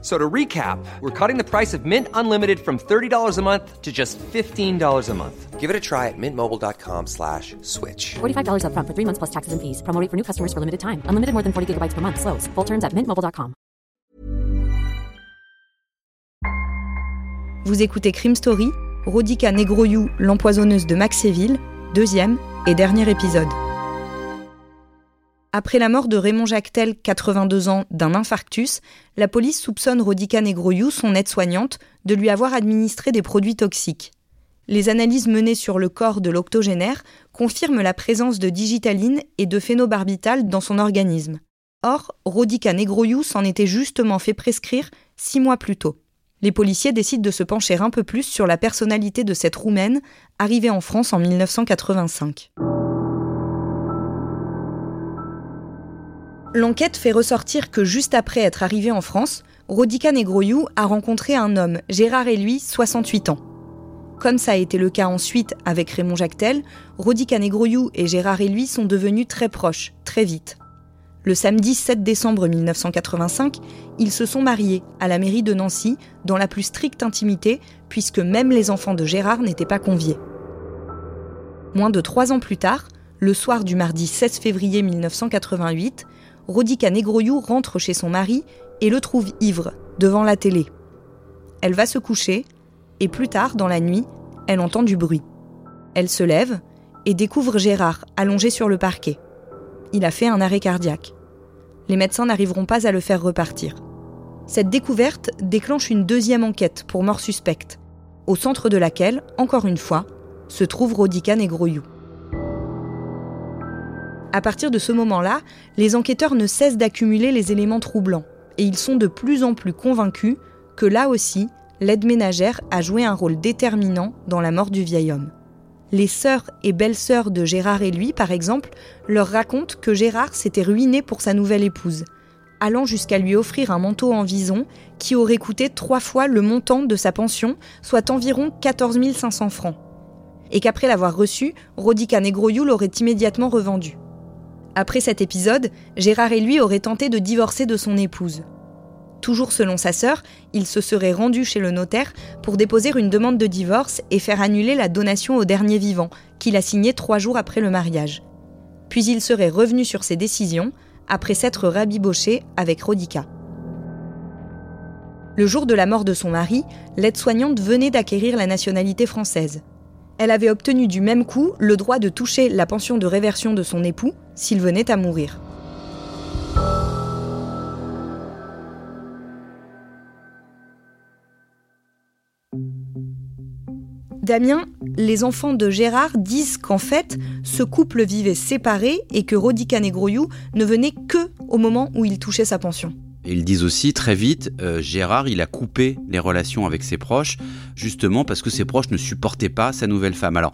So to recap, we're cutting the price of Mint Unlimited from $30 a month to just $15 a month. Give it a try at mintmobile.com slash switch. $45 upfront for three months plus taxes and fees. Promo rate for new customers for limited time. Unlimited more than 40 gigabytes per month. Slows. Full terms at mintmobile.com. Vous écoutez Crime Story, Rodica Negroyou, l'empoisonneuse de Maxéville, deuxième et dernier épisode. Après la mort de Raymond Jactel, 82 ans, d'un infarctus, la police soupçonne Rodica Negroyou, son aide-soignante, de lui avoir administré des produits toxiques. Les analyses menées sur le corps de l'octogénaire confirment la présence de digitaline et de phénobarbital dans son organisme. Or, Rodica Negroyou s'en était justement fait prescrire six mois plus tôt. Les policiers décident de se pencher un peu plus sur la personnalité de cette Roumaine, arrivée en France en 1985. L'enquête fait ressortir que juste après être arrivée en France, Rodica Negroyou a rencontré un homme, Gérard et lui, 68 ans. Comme ça a été le cas ensuite avec Raymond Jactel, Rodica Negroyou et Gérard et lui sont devenus très proches, très vite. Le samedi 7 décembre 1985, ils se sont mariés à la mairie de Nancy dans la plus stricte intimité, puisque même les enfants de Gérard n'étaient pas conviés. Moins de trois ans plus tard, le soir du mardi 16 février 1988, Rodica Negroyou rentre chez son mari et le trouve ivre, devant la télé. Elle va se coucher, et plus tard, dans la nuit, elle entend du bruit. Elle se lève et découvre Gérard allongé sur le parquet. Il a fait un arrêt cardiaque. Les médecins n'arriveront pas à le faire repartir. Cette découverte déclenche une deuxième enquête pour mort suspecte, au centre de laquelle, encore une fois, se trouve Rodica Negroyou. À partir de ce moment-là, les enquêteurs ne cessent d'accumuler les éléments troublants, et ils sont de plus en plus convaincus que là aussi, l'aide ménagère a joué un rôle déterminant dans la mort du vieil homme. Les sœurs et belles-sœurs de Gérard et lui, par exemple, leur racontent que Gérard s'était ruiné pour sa nouvelle épouse, allant jusqu'à lui offrir un manteau en vison qui aurait coûté trois fois le montant de sa pension, soit environ 14 500 francs. Et qu'après l'avoir reçu, Rodica Negroyou l'aurait immédiatement revendu. Après cet épisode, Gérard et lui auraient tenté de divorcer de son épouse. Toujours selon sa sœur, il se serait rendu chez le notaire pour déposer une demande de divorce et faire annuler la donation au dernier vivant, qu'il a signé trois jours après le mariage. Puis il serait revenu sur ses décisions, après s'être rabiboché avec Rodica. Le jour de la mort de son mari, l'aide-soignante venait d'acquérir la nationalité française. Elle avait obtenu du même coup le droit de toucher la pension de réversion de son époux s'il venait à mourir. Damien, les enfants de Gérard disent qu'en fait, ce couple vivait séparé et que Rodica Negroyou ne venait que au moment où il touchait sa pension. Ils disent aussi très vite, euh, Gérard, il a coupé les relations avec ses proches, justement parce que ses proches ne supportaient pas sa nouvelle femme. Alors,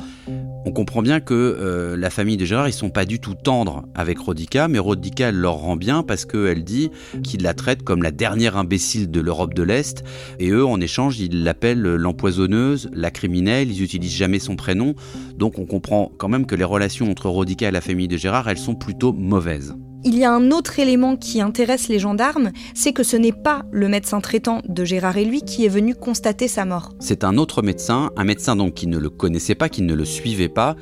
on comprend bien que euh, la famille de Gérard, ils sont pas du tout tendres avec Rodica, mais Rodica, leur rend bien parce qu'elle dit qu'il la traite comme la dernière imbécile de l'Europe de l'Est, et eux, en échange, ils l'appellent l'empoisonneuse, la criminelle, ils utilisent jamais son prénom, donc on comprend quand même que les relations entre Rodica et la famille de Gérard, elles sont plutôt mauvaises. Il y a un autre élément qui intéresse les gendarmes, c'est que ce n'est pas le médecin traitant de Gérard et lui qui est venu constater sa mort. C'est un autre médecin, un médecin donc qui ne le connaissait pas, qui ne le suivait pas,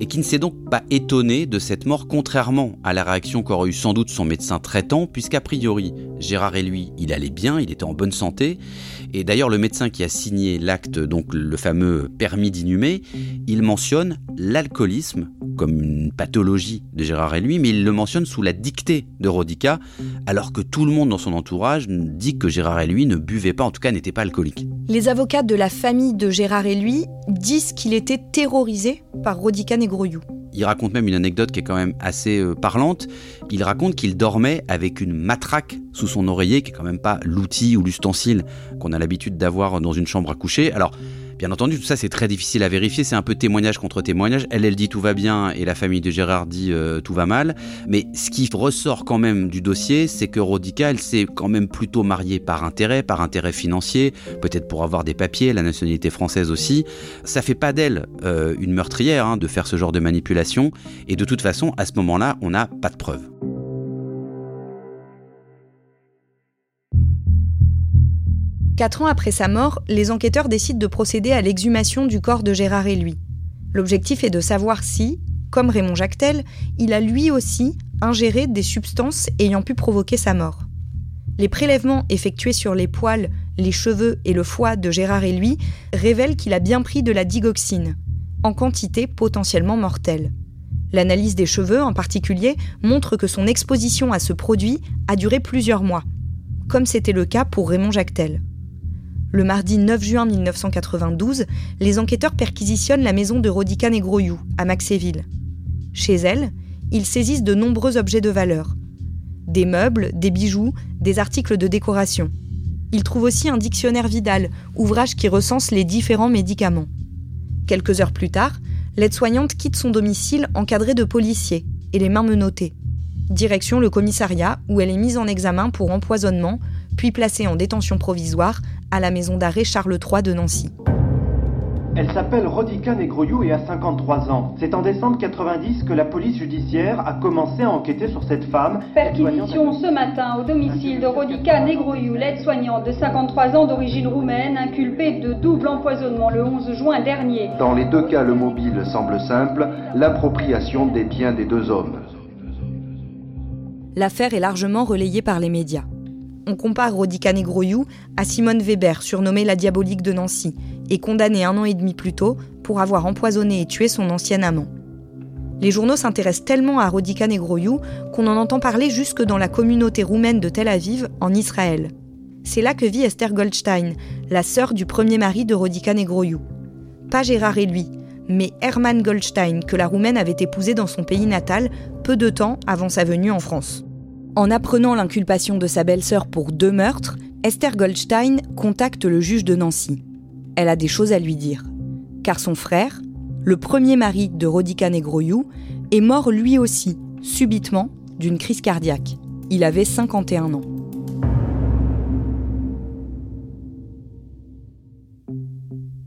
et qui ne s'est donc pas étonné de cette mort, contrairement à la réaction qu'aurait eu sans doute son médecin traitant, puisqu'a priori, Gérard et lui, il allait bien, il était en bonne santé, et d'ailleurs le médecin qui a signé l'acte, donc le fameux permis d'inhumer, il mentionne l'alcoolisme comme une pathologie de Gérard et lui, mais il le mentionne sous la dictée de Rodica, alors que tout le monde dans son entourage dit que Gérard et lui ne buvait pas, en tout cas n'était pas alcoolique. Les avocats de la famille de Gérard et lui disent qu'il était terrorisé par Rodica Negroyou. Il raconte même une anecdote qui est quand même assez euh, parlante. Il raconte qu'il dormait avec une matraque sous son oreiller, qui est quand même pas l'outil ou l'ustensile qu'on a l'habitude d'avoir dans une chambre à coucher. Alors, Bien entendu, tout ça c'est très difficile à vérifier, c'est un peu témoignage contre témoignage. Elle, elle dit tout va bien et la famille de Gérard dit euh, tout va mal. Mais ce qui ressort quand même du dossier, c'est que Rodica, elle s'est quand même plutôt mariée par intérêt, par intérêt financier, peut-être pour avoir des papiers, la nationalité française aussi. Ça fait pas d'elle euh, une meurtrière hein, de faire ce genre de manipulation. Et de toute façon, à ce moment-là, on n'a pas de preuves. Quatre ans après sa mort, les enquêteurs décident de procéder à l'exhumation du corps de Gérard et lui. L'objectif est de savoir si, comme Raymond Jactel, il a lui aussi ingéré des substances ayant pu provoquer sa mort. Les prélèvements effectués sur les poils, les cheveux et le foie de Gérard et lui révèlent qu'il a bien pris de la digoxine, en quantité potentiellement mortelle. L'analyse des cheveux en particulier montre que son exposition à ce produit a duré plusieurs mois, comme c'était le cas pour Raymond Jactel. Le mardi 9 juin 1992, les enquêteurs perquisitionnent la maison de Rodica Negroyou, à Maxéville. Chez elle, ils saisissent de nombreux objets de valeur. Des meubles, des bijoux, des articles de décoration. Ils trouvent aussi un dictionnaire Vidal, ouvrage qui recense les différents médicaments. Quelques heures plus tard, l'aide-soignante quitte son domicile encadrée de policiers et les mains menottées. Direction le commissariat où elle est mise en examen pour empoisonnement, puis placée en détention provisoire à la maison d'arrêt Charles III de Nancy. Elle s'appelle Rodica Negroyou et a 53 ans. C'est en décembre 90 que la police judiciaire a commencé à enquêter sur cette femme. Perquisition ce matin au domicile de Rodica Negroyou, l'aide-soignante de 53 ans d'origine roumaine, inculpée de double empoisonnement le 11 juin dernier. Dans les deux cas, le mobile semble simple, l'appropriation des biens des deux hommes. L'affaire est largement relayée par les médias on compare Rodica Negroyou à Simone Weber, surnommée la diabolique de Nancy, et condamnée un an et demi plus tôt pour avoir empoisonné et tué son ancien amant. Les journaux s'intéressent tellement à Rodica Negroyou qu'on en entend parler jusque dans la communauté roumaine de Tel Aviv, en Israël. C'est là que vit Esther Goldstein, la sœur du premier mari de Rodica Negroyou. Pas Gérard et lui, mais Hermann Goldstein, que la Roumaine avait épousé dans son pays natal peu de temps avant sa venue en France. En apprenant l'inculpation de sa belle-sœur pour deux meurtres, Esther Goldstein contacte le juge de Nancy. Elle a des choses à lui dire. Car son frère, le premier mari de Rodica Negroyou, est mort lui aussi, subitement, d'une crise cardiaque. Il avait 51 ans.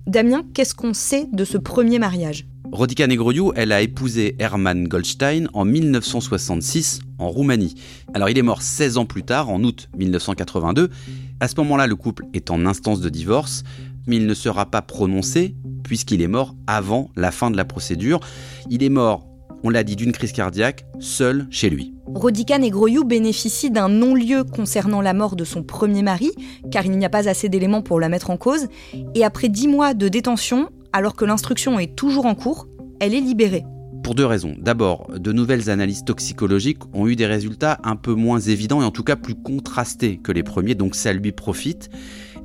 Damien, qu'est-ce qu'on sait de ce premier mariage? Rodica Negroiu, elle a épousé Hermann Goldstein en 1966 en Roumanie. Alors il est mort 16 ans plus tard, en août 1982. À ce moment-là, le couple est en instance de divorce, mais il ne sera pas prononcé puisqu'il est mort avant la fin de la procédure. Il est mort, on l'a dit, d'une crise cardiaque, seul chez lui. Rodica Negroiu bénéficie d'un non-lieu concernant la mort de son premier mari, car il n'y a pas assez d'éléments pour la mettre en cause, et après dix mois de détention, alors que l'instruction est toujours en cours, elle est libérée. Pour deux raisons. D'abord, de nouvelles analyses toxicologiques ont eu des résultats un peu moins évidents et en tout cas plus contrastés que les premiers, donc ça lui profite.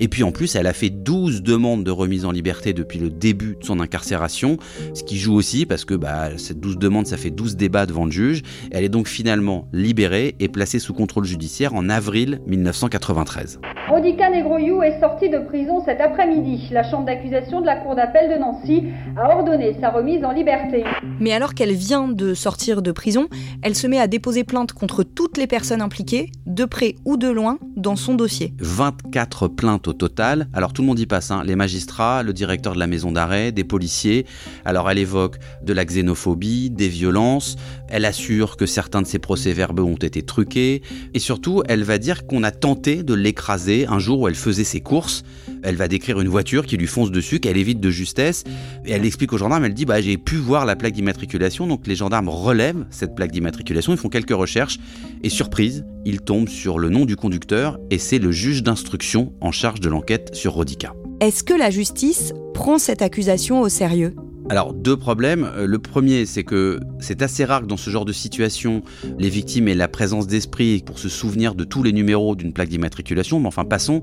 Et puis en plus, elle a fait 12 demandes de remise en liberté depuis le début de son incarcération, ce qui joue aussi parce que bah, cette 12 demandes, ça fait 12 débats devant le juge. Elle est donc finalement libérée et placée sous contrôle judiciaire en avril 1993. Rodica Negroyou est sortie de prison cet après-midi. La chambre d'accusation de la cour d'appel de Nancy a ordonné sa remise en liberté. Mais alors qu'elle vient de sortir de prison, elle se met à déposer plainte contre toutes les personnes impliquées, de près ou de loin, dans son dossier. 24 plaintes au total. Alors tout le monde y passe, hein. les magistrats, le directeur de la maison d'arrêt, des policiers. Alors elle évoque de la xénophobie, des violences, elle assure que certains de ses procès-verbaux ont été truqués, et surtout elle va dire qu'on a tenté de l'écraser un jour où elle faisait ses courses. Elle va décrire une voiture qui lui fonce dessus, qu'elle évite de justesse, et elle explique aux gendarmes, elle dit bah j'ai pu voir la plaque d'immatriculation, donc les gendarmes relèvent cette plaque d'immatriculation, ils font quelques recherches, et surprise, ils tombent sur le nom du conducteur, et c'est le juge d'instruction en charge de l'enquête sur Rodica. Est-ce que la justice prend cette accusation au sérieux? Alors, deux problèmes. Euh, le premier, c'est que c'est assez rare que dans ce genre de situation, les victimes aient la présence d'esprit pour se souvenir de tous les numéros d'une plaque d'immatriculation, mais enfin, passons.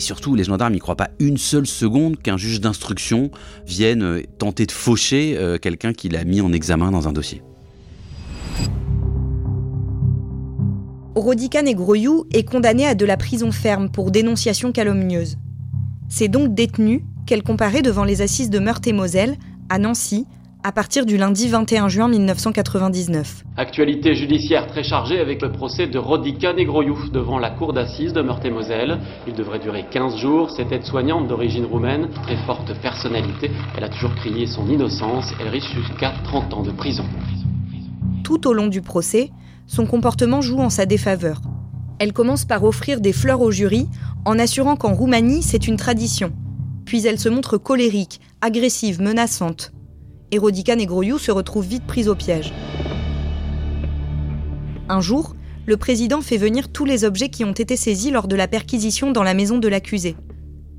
Et surtout, les gendarmes n'y croient pas une seule seconde qu'un juge d'instruction vienne euh, tenter de faucher euh, quelqu'un qu'il a mis en examen dans un dossier. Rodica Negroyou est condamné à de la prison ferme pour dénonciation calomnieuse. C'est donc détenu qu'elle comparait devant les assises de Meurthe-et-Moselle, à Nancy, à partir du lundi 21 juin 1999. Actualité judiciaire très chargée avec le procès de Rodika Negroyou devant la cour d'assises de Meurthe-et-Moselle. Il devrait durer 15 jours. Cette aide-soignante d'origine roumaine, très forte personnalité, elle a toujours crié son innocence. Elle risque jusqu'à 30 ans de prison. Tout au long du procès, son comportement joue en sa défaveur. Elle commence par offrir des fleurs au jury en assurant qu'en Roumanie, c'est une tradition. Puis elle se montre colérique, agressive, menaçante. Erodika Negroiu se retrouve vite prise au piège. Un jour, le président fait venir tous les objets qui ont été saisis lors de la perquisition dans la maison de l'accusé.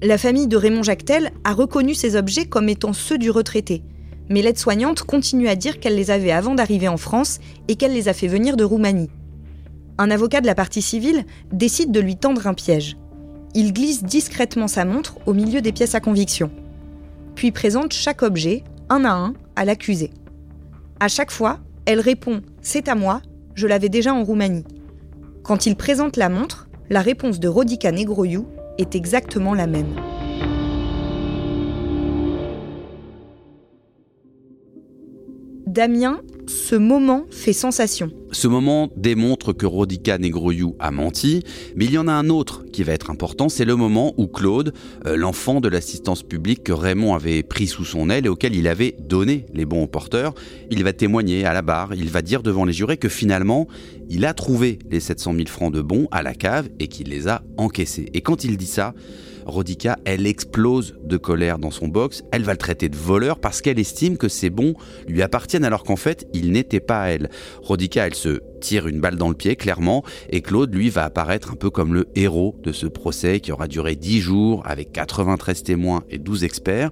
La famille de Raymond Jactel a reconnu ces objets comme étant ceux du retraité, mais l'aide-soignante continue à dire qu'elle les avait avant d'arriver en France et qu'elle les a fait venir de Roumanie. Un avocat de la partie civile décide de lui tendre un piège. Il glisse discrètement sa montre au milieu des pièces à conviction, puis présente chaque objet un à un à l'accusé. À chaque fois, elle répond C'est à moi, je l'avais déjà en Roumanie. Quand il présente la montre, la réponse de Rodica Negroiu est exactement la même. Damien, ce moment fait sensation. Ce moment démontre que Rodica Negroyou a menti, mais il y en a un autre qui va être important, c'est le moment où Claude, euh, l'enfant de l'assistance publique que Raymond avait pris sous son aile et auquel il avait donné les bons au porteur, il va témoigner à la barre, il va dire devant les jurés que finalement, il a trouvé les 700 000 francs de bons à la cave et qu'il les a encaissés. Et quand il dit ça, Rodica, elle explose de colère dans son box. Elle va le traiter de voleur parce qu'elle estime que ces bons lui appartiennent alors qu'en fait, ils n'étaient pas à elle. Rodica, elle se tire une balle dans le pied, clairement, et Claude, lui, va apparaître un peu comme le héros de ce procès qui aura duré 10 jours avec 93 témoins et 12 experts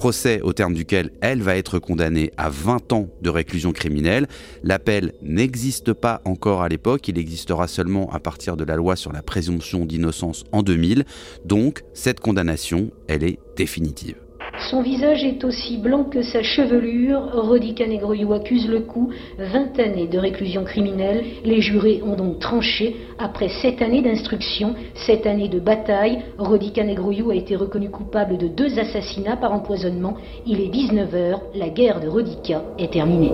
procès au terme duquel elle va être condamnée à 20 ans de réclusion criminelle. L'appel n'existe pas encore à l'époque, il existera seulement à partir de la loi sur la présomption d'innocence en 2000. Donc, cette condamnation, elle est définitive. Son visage est aussi blanc que sa chevelure. Rodica Negroyou accuse le coup. 20 années de réclusion criminelle. Les jurés ont donc tranché. Après 7 années d'instruction, 7 années de bataille, Rodica Negroyou a été reconnu coupable de deux assassinats par empoisonnement. Il est 19h. La guerre de Rodica est terminée.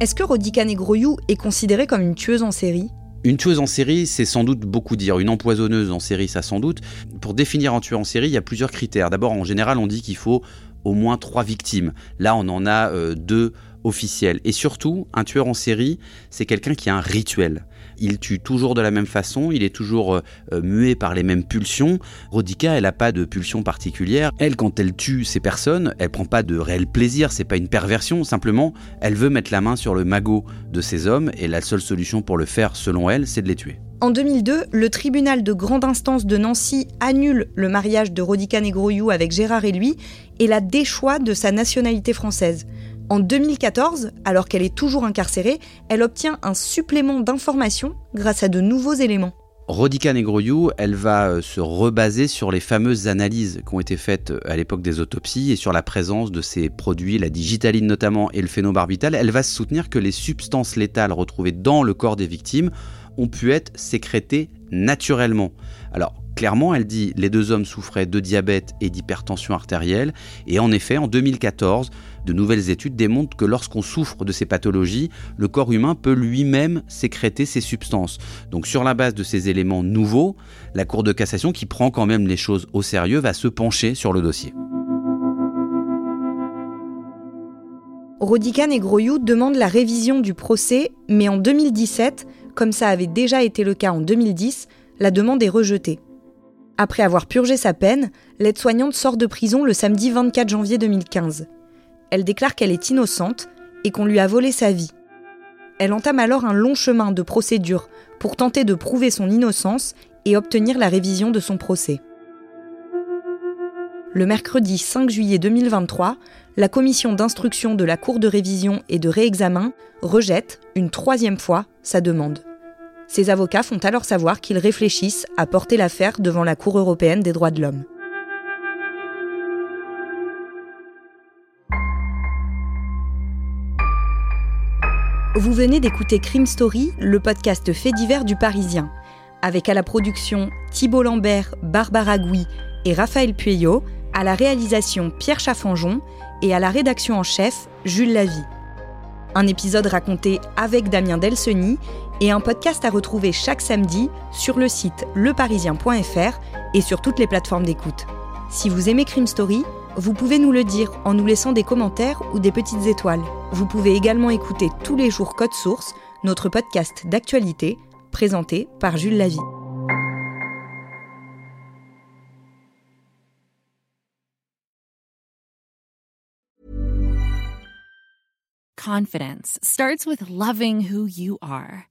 Est-ce que Rodica Negroyou est considérée comme une tueuse en série? Une tueuse en série, c'est sans doute beaucoup dire. Une empoisonneuse en série, ça sans doute. Pour définir un tueur en série, il y a plusieurs critères. D'abord, en général, on dit qu'il faut au moins trois victimes. Là, on en a euh, deux officielles. Et surtout, un tueur en série, c'est quelqu'un qui a un rituel il tue toujours de la même façon, il est toujours euh, euh, muet par les mêmes pulsions. Rodica, elle n'a pas de pulsion particulière. Elle, quand elle tue ces personnes, elle prend pas de réel plaisir, c'est pas une perversion, simplement, elle veut mettre la main sur le magot de ces hommes et la seule solution pour le faire, selon elle, c'est de les tuer. En 2002, le tribunal de grande instance de Nancy annule le mariage de Rodica Negroyou avec Gérard et lui et la déchoit de sa nationalité française. En 2014, alors qu'elle est toujours incarcérée, elle obtient un supplément d'information grâce à de nouveaux éléments. Rodica Negroyou, elle va euh, se rebaser sur les fameuses analyses qui ont été faites euh, à l'époque des autopsies et sur la présence de ces produits, la digitaline notamment et le phénobarbital. Elle va soutenir que les substances létales retrouvées dans le corps des victimes ont pu être sécrétées naturellement. Alors, clairement, elle dit les deux hommes souffraient de diabète et d'hypertension artérielle. Et en effet, en 2014, de nouvelles études démontrent que lorsqu'on souffre de ces pathologies, le corps humain peut lui-même sécréter ces substances. Donc sur la base de ces éléments nouveaux, la Cour de cassation, qui prend quand même les choses au sérieux, va se pencher sur le dossier. Rodican et Groyou demandent la révision du procès, mais en 2017, comme ça avait déjà été le cas en 2010, la demande est rejetée. Après avoir purgé sa peine, l'aide-soignante sort de prison le samedi 24 janvier 2015. Elle déclare qu'elle est innocente et qu'on lui a volé sa vie. Elle entame alors un long chemin de procédure pour tenter de prouver son innocence et obtenir la révision de son procès. Le mercredi 5 juillet 2023, la commission d'instruction de la Cour de révision et de réexamen rejette, une troisième fois, sa demande. Ses avocats font alors savoir qu'ils réfléchissent à porter l'affaire devant la Cour européenne des droits de l'homme. Vous venez d'écouter Crime Story, le podcast fait divers du Parisien. avec à la production Thibault Lambert, Barbara Gouy et Raphaël Pueyo, à la réalisation Pierre Chaffanjon et à la rédaction en chef Jules Lavie. Un épisode raconté avec Damien Delseny et un podcast à retrouver chaque samedi sur le site leparisien.fr et sur toutes les plateformes d'écoute. Si vous aimez Crime Story, vous pouvez nous le dire en nous laissant des commentaires ou des petites étoiles. Vous pouvez également écouter tous les jours Code Source, notre podcast d'actualité, présenté par Jules Lavie. Confidence starts with loving who you are.